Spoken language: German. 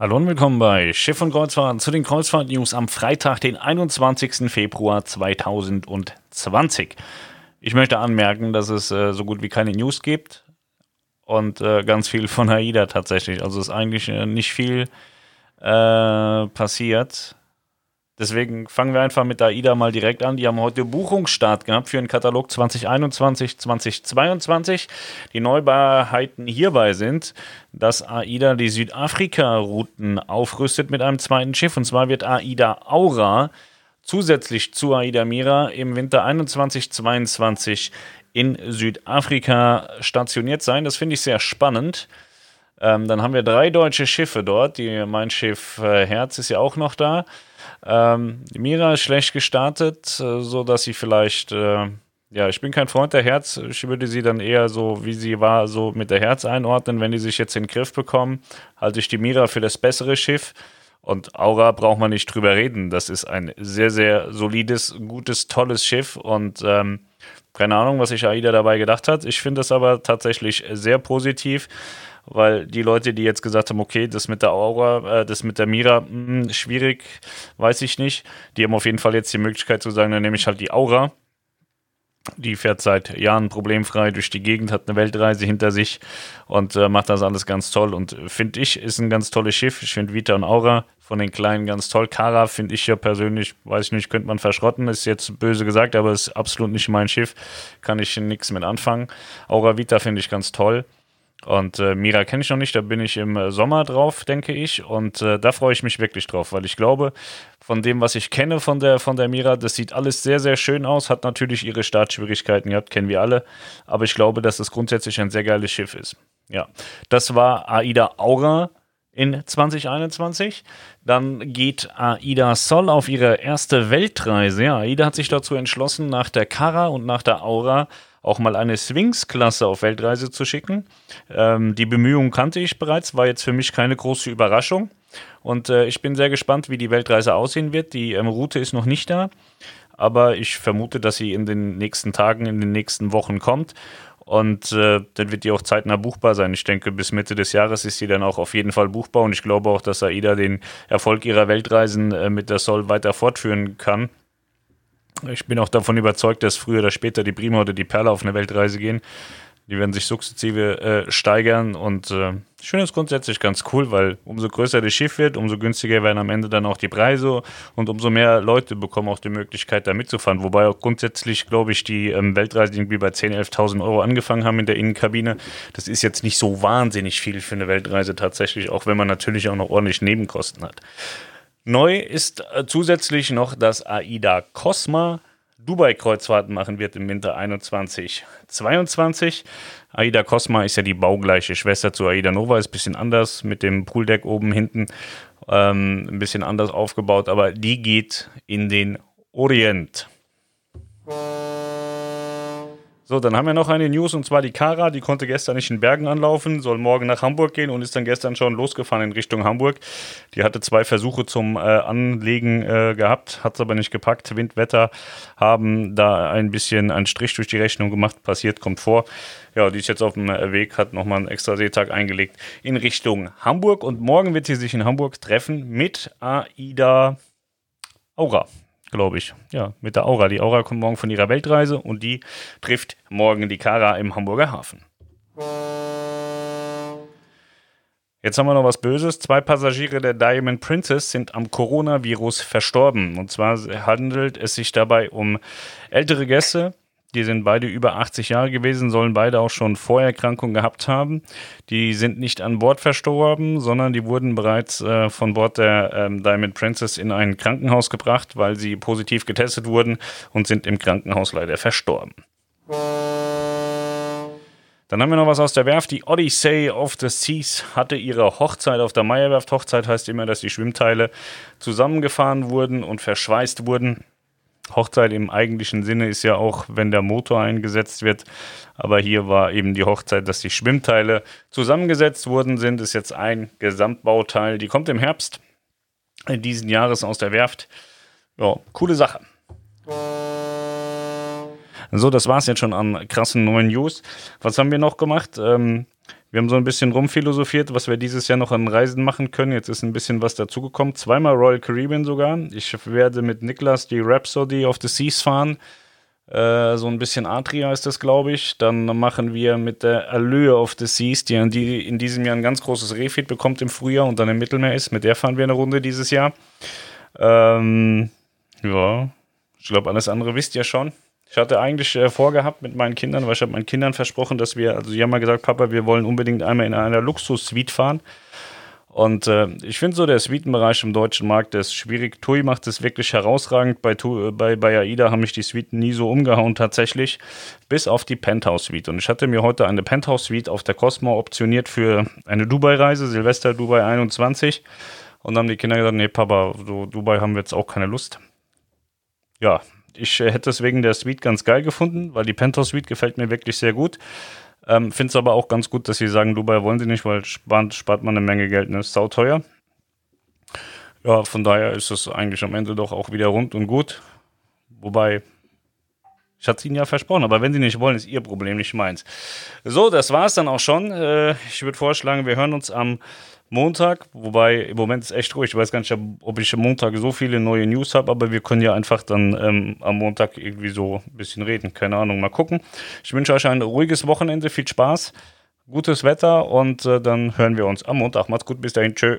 Hallo und willkommen bei Schiff und Kreuzfahrt zu den Kreuzfahrt-News am Freitag, den 21. Februar 2020. Ich möchte anmerken, dass es äh, so gut wie keine News gibt und äh, ganz viel von AIDA tatsächlich. Also ist eigentlich äh, nicht viel äh, passiert. Deswegen fangen wir einfach mit AIDA mal direkt an. Die haben heute Buchungsstart gehabt für den Katalog 2021, 2022. Die Neubarheiten hierbei sind, dass AIDA die Südafrika-Routen aufrüstet mit einem zweiten Schiff. Und zwar wird AIDA Aura zusätzlich zu AIDA Mira im Winter 21, 22 in Südafrika stationiert sein. Das finde ich sehr spannend. Ähm, dann haben wir drei deutsche Schiffe dort. Die, mein Schiff äh, Herz ist ja auch noch da. Ähm, Mira ist schlecht gestartet, äh, so sie vielleicht, äh, ja, ich bin kein Freund der Herz. Ich würde sie dann eher so, wie sie war, so mit der Herz einordnen. Wenn die sich jetzt in den Griff bekommen, halte ich die Mira für das bessere Schiff. Und Aura braucht man nicht drüber reden. Das ist ein sehr, sehr solides, gutes, tolles Schiff. Und ähm, keine Ahnung, was sich AIDA dabei gedacht hat. Ich finde das aber tatsächlich sehr positiv weil die Leute, die jetzt gesagt haben, okay, das mit der Aura, äh, das mit der Mira, mh, hm, schwierig, weiß ich nicht. Die haben auf jeden Fall jetzt die Möglichkeit zu sagen, dann nehme ich halt die Aura. Die fährt seit Jahren problemfrei durch die Gegend, hat eine Weltreise hinter sich und äh, macht das alles ganz toll. Und finde ich, ist ein ganz tolles Schiff. Ich finde Vita und Aura von den Kleinen ganz toll. Kara finde ich ja persönlich, weiß ich nicht, könnte man verschrotten, ist jetzt böse gesagt, aber ist absolut nicht mein Schiff. Kann ich nichts mit anfangen. Aura Vita finde ich ganz toll. Und äh, Mira kenne ich noch nicht, da bin ich im äh, Sommer drauf, denke ich. Und äh, da freue ich mich wirklich drauf, weil ich glaube, von dem, was ich kenne von der, von der Mira, das sieht alles sehr, sehr schön aus. Hat natürlich ihre Startschwierigkeiten gehabt, kennen wir alle. Aber ich glaube, dass es grundsätzlich ein sehr geiles Schiff ist. Ja, das war AIDA Aura in 2021. Dann geht AIDA Sol auf ihre erste Weltreise. Ja, AIDA hat sich dazu entschlossen, nach der Kara und nach der Aura auch mal eine Sphinx-Klasse auf Weltreise zu schicken. Ähm, die Bemühungen kannte ich bereits, war jetzt für mich keine große Überraschung. Und äh, ich bin sehr gespannt, wie die Weltreise aussehen wird. Die ähm, Route ist noch nicht da, aber ich vermute, dass sie in den nächsten Tagen, in den nächsten Wochen kommt. Und äh, dann wird die auch zeitnah buchbar sein. Ich denke, bis Mitte des Jahres ist sie dann auch auf jeden Fall buchbar. Und ich glaube auch, dass AIDA den Erfolg ihrer Weltreisen äh, mit der Sol weiter fortführen kann. Ich bin auch davon überzeugt, dass früher oder später die Prima oder die Perle auf eine Weltreise gehen. Die werden sich sukzessive äh, steigern und äh, ich es grundsätzlich ganz cool, weil umso größer das Schiff wird, umso günstiger werden am Ende dann auch die Preise und umso mehr Leute bekommen auch die Möglichkeit, da mitzufahren. Wobei auch grundsätzlich, glaube ich, die ähm, Weltreisen irgendwie bei 10.000, 11.000 Euro angefangen haben in der Innenkabine. Das ist jetzt nicht so wahnsinnig viel für eine Weltreise tatsächlich, auch wenn man natürlich auch noch ordentlich Nebenkosten hat. Neu ist äh, zusätzlich noch, dass AIDA Cosma Dubai-Kreuzfahrten machen wird im Winter 21, 22. AIDA Cosma ist ja die baugleiche Schwester zu AIDA Nova, ist ein bisschen anders mit dem Pooldeck oben hinten, ähm, ein bisschen anders aufgebaut, aber die geht in den Orient. So, dann haben wir noch eine News und zwar die Kara, die konnte gestern nicht in Bergen anlaufen, soll morgen nach Hamburg gehen und ist dann gestern schon losgefahren in Richtung Hamburg. Die hatte zwei Versuche zum äh, Anlegen äh, gehabt, hat es aber nicht gepackt. Windwetter haben da ein bisschen einen Strich durch die Rechnung gemacht, passiert, kommt vor. Ja, die ist jetzt auf dem Weg, hat nochmal einen extra Seetag eingelegt in Richtung Hamburg und morgen wird sie sich in Hamburg treffen mit Aida Aura glaube ich. Ja, mit der Aura. Die Aura kommt morgen von ihrer Weltreise und die trifft morgen die Kara im Hamburger Hafen. Jetzt haben wir noch was Böses. Zwei Passagiere der Diamond Princess sind am Coronavirus verstorben. Und zwar handelt es sich dabei um ältere Gäste, die sind beide über 80 Jahre gewesen, sollen beide auch schon Vorerkrankungen gehabt haben. Die sind nicht an Bord verstorben, sondern die wurden bereits äh, von Bord der ähm, Diamond Princess in ein Krankenhaus gebracht, weil sie positiv getestet wurden und sind im Krankenhaus leider verstorben. Dann haben wir noch was aus der Werft. Die Odyssey of the Seas hatte ihre Hochzeit auf der Meierwerft. Hochzeit heißt immer, dass die Schwimmteile zusammengefahren wurden und verschweißt wurden. Hochzeit im eigentlichen Sinne ist ja auch, wenn der Motor eingesetzt wird. Aber hier war eben die Hochzeit, dass die Schwimmteile zusammengesetzt worden sind. Ist jetzt ein Gesamtbauteil. Die kommt im Herbst diesen Jahres aus der Werft. Ja, coole Sache. So, das war es jetzt schon an krassen neuen News. Was haben wir noch gemacht? Ähm, Wir haben so ein bisschen rumphilosophiert, was wir dieses Jahr noch an Reisen machen können. Jetzt ist ein bisschen was dazugekommen. Zweimal Royal Caribbean sogar. Ich werde mit Niklas die Rhapsody of the Seas fahren. Äh, so ein bisschen Adria ist das, glaube ich. Dann machen wir mit der Allure of the Seas, die in, die in diesem Jahr ein ganz großes Refit bekommt im Frühjahr und dann im Mittelmeer ist. Mit der fahren wir eine Runde dieses Jahr. Ähm, ja, ich glaube, alles andere wisst ihr schon. Ich hatte eigentlich äh, vorgehabt mit meinen Kindern, weil ich habe meinen Kindern versprochen, dass wir, also sie haben mal gesagt, Papa, wir wollen unbedingt einmal in einer Luxus-Suite fahren. Und äh, ich finde so, der Suitenbereich im deutschen Markt, der ist schwierig. TUI macht es wirklich herausragend. Bei, TUI, bei, bei AIDA haben mich die Suiten nie so umgehauen tatsächlich, bis auf die Penthouse-Suite. Und ich hatte mir heute eine Penthouse-Suite auf der Cosmo optioniert für eine Dubai-Reise, Silvester Dubai 21. Und dann haben die Kinder gesagt, nee Papa, so Dubai haben wir jetzt auch keine Lust. Ja, ich äh, hätte es wegen der Suite ganz geil gefunden, weil die Penthouse Suite gefällt mir wirklich sehr gut. Ähm, Finde es aber auch ganz gut, dass sie sagen, Dubai wollen sie nicht, weil spart, spart man eine Menge Geld, ne? Ist sauteuer. Ja, von daher ist es eigentlich am Ende doch auch wieder rund und gut. Wobei, ich hatte es ihnen ja versprochen, aber wenn sie nicht wollen, ist ihr Problem, nicht meins. So, das war es dann auch schon. Äh, ich würde vorschlagen, wir hören uns am Montag, wobei im Moment ist echt ruhig. Ich weiß gar nicht, ob ich am Montag so viele neue News habe, aber wir können ja einfach dann ähm, am Montag irgendwie so ein bisschen reden. Keine Ahnung, mal gucken. Ich wünsche euch ein ruhiges Wochenende, viel Spaß, gutes Wetter und äh, dann hören wir uns am Montag. Macht's gut, bis dahin, tschö.